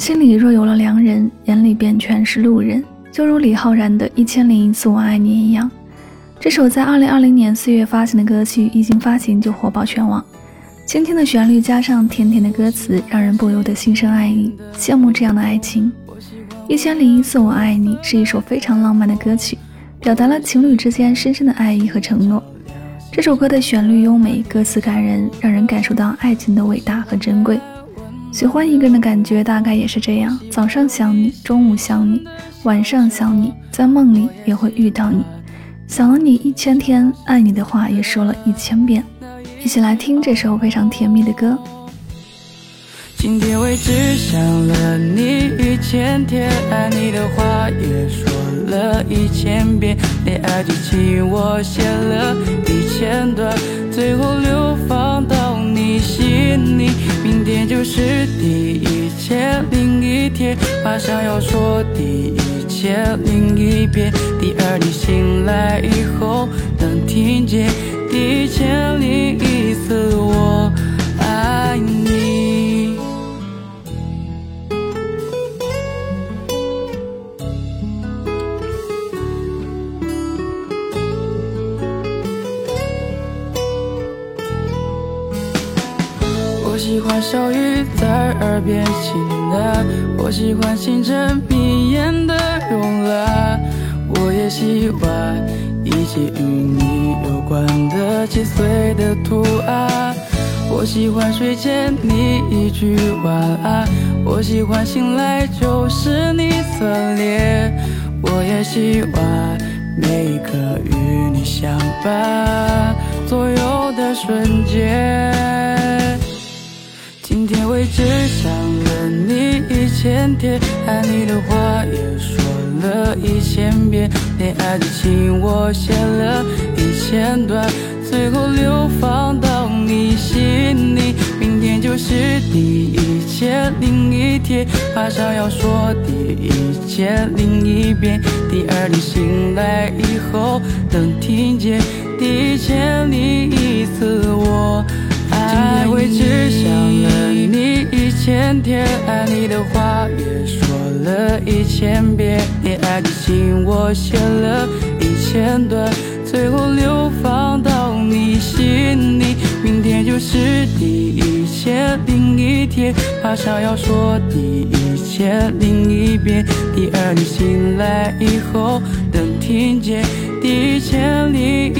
心里若有了良人，眼里便全是路人。就如李浩然的《一千零一次我爱你》一样，这首在二零二零年四月发行的歌曲，一经发行就火爆全网。轻轻的旋律加上甜甜的歌词，让人不由得心生爱意，羡慕这样的爱情。一千零一次我爱你是一首非常浪漫的歌曲，表达了情侣之间深深的爱意和承诺。这首歌的旋律优美，歌词感人，让人感受到爱情的伟大和珍贵。喜欢一个人的感觉大概也是这样：早上想你，中午想你，晚上想你，在梦里也会遇到你，想了你一千天，爱你的话也说了一千遍。一起来听这首非常甜蜜的歌。今天为止想了你一千天，爱你的话也说了一千遍，恋爱日记我写了一千段，最后流放到你心里。明天就是第一千零一天，马上要说第一千零一遍。第二天醒来以后能听见第一千喜欢小雨在耳边轻喃，我喜欢清晨迷眼的慵懒，我也喜欢一切与你有关的细碎的图案。我喜欢睡前你一句晚安，我喜欢醒来就是你侧脸，我也喜欢每一个与你相伴左右的瞬间。今天为止想了你一千天，爱你的话也说了一千遍，恋爱的情我写了一千段，最后流放到你心里。明天就是第一千零一天，马上要说第一千零一遍。第二天醒来以后能听见第一千零一次我。天天，爱你的话也说了一千遍，恋爱的情我写了一千段，最后流放到你心里。明天就是第一千零一天，马上要说第一千零一遍。第二天醒来以后能听见第一千零一。